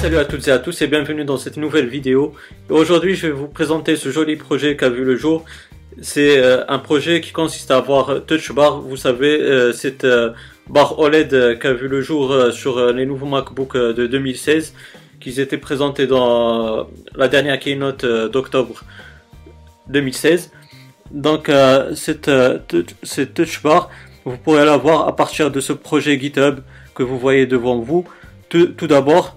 salut à toutes et à tous et bienvenue dans cette nouvelle vidéo. Aujourd'hui je vais vous présenter ce joli projet qui a vu le jour. C'est euh, un projet qui consiste à avoir Touch Bar, vous savez, euh, cette euh, barre OLED qui a vu le jour sur les nouveaux MacBook de 2016 qui étaient présentés dans la dernière keynote d'octobre 2016. Donc cette Touch Bar, vous pourrez la voir à partir de ce projet GitHub que vous voyez devant vous. Tout, d'abord,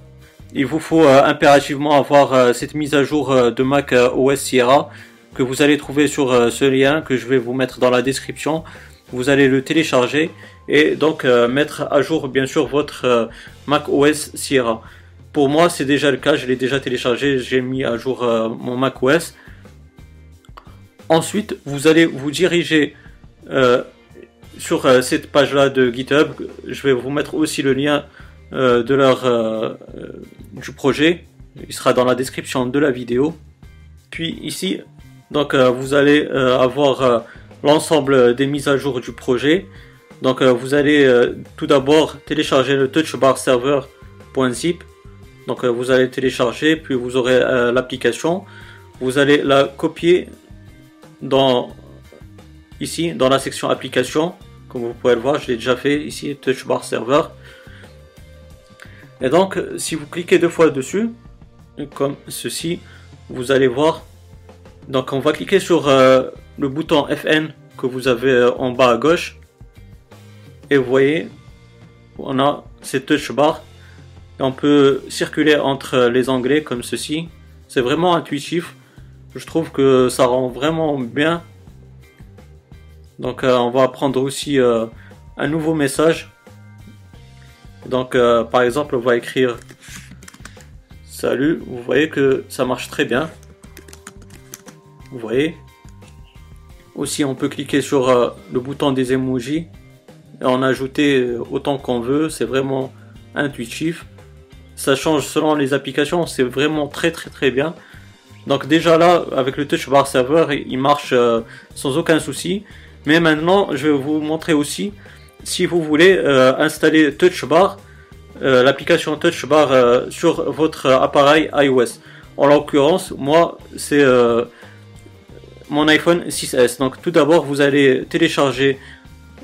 il vous faut euh, impérativement avoir euh, cette mise à jour euh, de Mac OS Sierra que vous allez trouver sur ce lien que je vais vous mettre dans la description. Vous allez le télécharger et donc mettre à jour bien sûr votre Mac OS Sierra. Pour moi, c'est déjà le cas, je l'ai déjà téléchargé, j'ai mis à jour mon Mac OS. Ensuite, vous allez vous diriger sur cette page-là de GitHub, je vais vous mettre aussi le lien euh, de leur euh, du projet. Il sera dans la description de la vidéo. Puis ici, donc vous allez avoir l'ensemble des mises à jour du projet. Donc vous allez tout d'abord télécharger le touchbarserver.zip. Donc vous allez télécharger, puis vous aurez l'application. Vous allez la copier dans ici dans la section application comme vous pouvez le voir je l'ai déjà fait ici touch bar server et donc si vous cliquez deux fois dessus comme ceci vous allez voir donc on va cliquer sur euh, le bouton FN que vous avez euh, en bas à gauche. Et vous voyez on a cette touch bar. Et on peut circuler entre les onglets comme ceci. C'est vraiment intuitif. Je trouve que ça rend vraiment bien. Donc euh, on va prendre aussi euh, un nouveau message. Donc euh, par exemple on va écrire salut. Vous voyez que ça marche très bien. Vous voyez. Aussi on peut cliquer sur le bouton des emojis et en ajouter autant qu'on veut. C'est vraiment intuitif. Ça change selon les applications. C'est vraiment très très très bien. Donc déjà là, avec le Touch Bar Server, il marche sans aucun souci. Mais maintenant, je vais vous montrer aussi, si vous voulez euh, installer TouchBar, euh, l'application TouchBar euh, sur votre appareil iOS. En l'occurrence, moi, c'est mon iPhone 6S. Donc tout d'abord, vous allez télécharger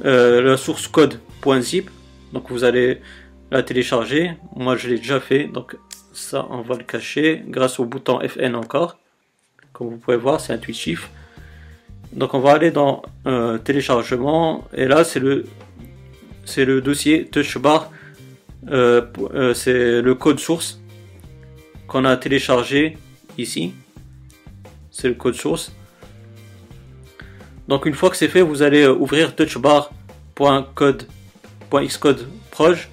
la source code.zip. Donc vous allez la télécharger. Moi, je l'ai déjà fait. Donc ça, on va le cacher grâce au bouton FN encore. Comme vous pouvez voir, c'est intuitif. Donc on va aller dans téléchargement et là c'est le c'est le dossier touchbar euh, euh, c'est le code source qu'on a téléchargé ici. C'est le code source. Donc une fois que c'est fait vous allez ouvrir touchbar.code.xcode proj.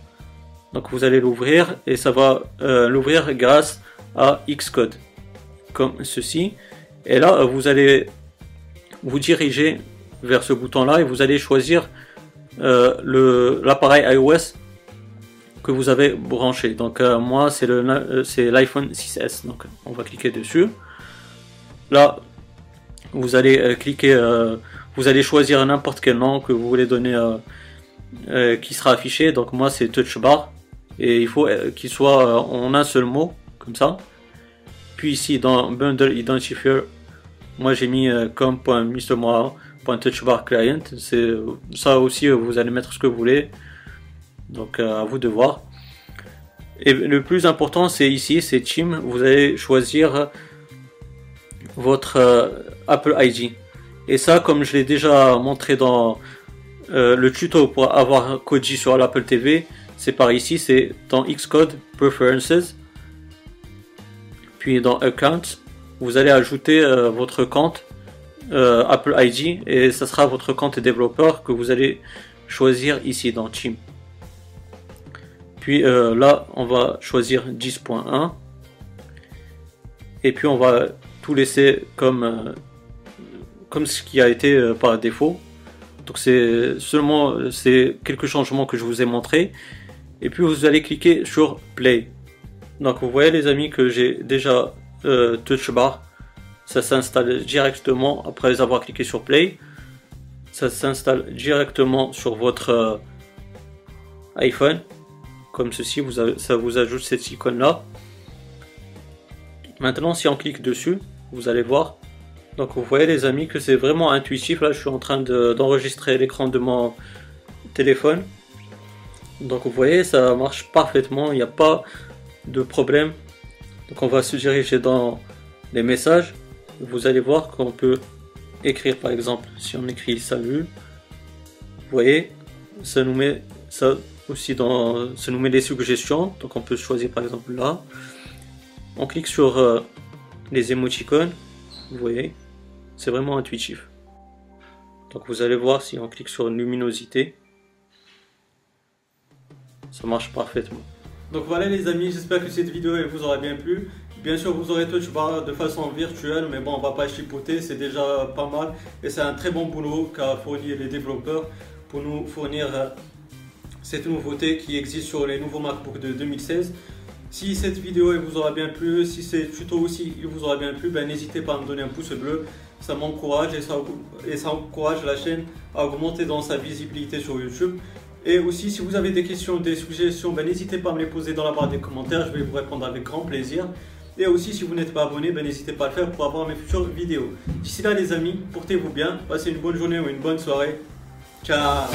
Donc vous allez l'ouvrir et ça va l'ouvrir grâce à xcode comme ceci. Et là vous allez vous dirigez vers ce bouton-là et vous allez choisir euh, l'appareil iOS que vous avez branché. Donc euh, moi c'est euh, l'iPhone 6S. Donc on va cliquer dessus. Là vous allez cliquer, vous allez choisir n'importe quel nom que vous voulez donner qui sera affiché. Donc moi c'est Touch Bar et il faut qu'il soit en un seul mot comme ça. Puis ici dans Bundle Identifier moi j'ai mis euh, comme client. C'est ça aussi, vous allez mettre ce que vous voulez. Donc euh, à vous de voir. Et le plus important, c'est ici, c'est Team. Vous allez choisir votre euh, Apple ID. Et ça, comme je l'ai déjà montré dans le tuto pour avoir Koji sur l'Apple TV, c'est par ici, c'est dans Xcode Preferences, puis dans Accounts, vous allez ajouter euh, votre compte euh, Apple ID et ça sera votre compte développeur que vous allez choisir ici dans Team. Puis euh, là, on va choisir 10.1 et puis on va tout laisser comme comme ce qui a été par défaut. Donc c'est seulement c'est quelques changements que je vous ai montré et puis vous allez cliquer sur Play. Donc vous voyez les amis que j'ai déjà euh, touch bar. Ça s'installe directement après avoir cliqué sur play. Ça s'installe directement sur votre euh, iPhone. Comme ceci, vous ça vous ajoute cette icône là. Maintenant, si on clique dessus, vous allez voir. Donc, vous voyez, les amis, que c'est vraiment intuitif. Là, je suis en train d'enregistrer l'écran de mon téléphone. Donc, vous voyez, ça marche parfaitement. Il n'y a pas de problème. Donc, on va se diriger dans les messages. Vous allez voir qu'on peut écrire, par exemple, si on écrit salut, vous voyez, ça nous met ça aussi dans, ça nous met des suggestions. Donc, on peut choisir, par exemple, là. On clique sur euh, les émoticônes, vous voyez, c'est vraiment intuitif. Donc vous allez voir si on clique sur luminosité, ça marche parfaitement. Donc voilà les amis, j'espère que cette vidéo vous aura bien plu. Bien sûr vous aurez touch de façon virtuelle, mais bon on va pas chipoter, c'est déjà pas mal. Et c'est un très bon boulot qu'a fourni les développeurs pour nous fournir euh, cette nouveauté qui existe sur les nouveaux MacBook de 2016. Si cette vidéo vous aura bien plu, si ce tuto aussi il vous aura bien plu, ben, n'hésitez pas à me donner un pouce bleu. Ça m'encourage et ça, et ça encourage la chaîne à augmenter dans sa visibilité sur YouTube. Et aussi, si vous avez des questions, des suggestions, ben, n'hésitez pas à me les poser dans la barre des commentaires. Je vais vous répondre avec grand plaisir. Et aussi, si vous n'êtes pas abonné, ben, n'hésitez pas à le faire pour avoir mes futures vidéos. D'ici là, les amis, portez-vous bien. Passez une bonne journée ou une bonne soirée. Ciao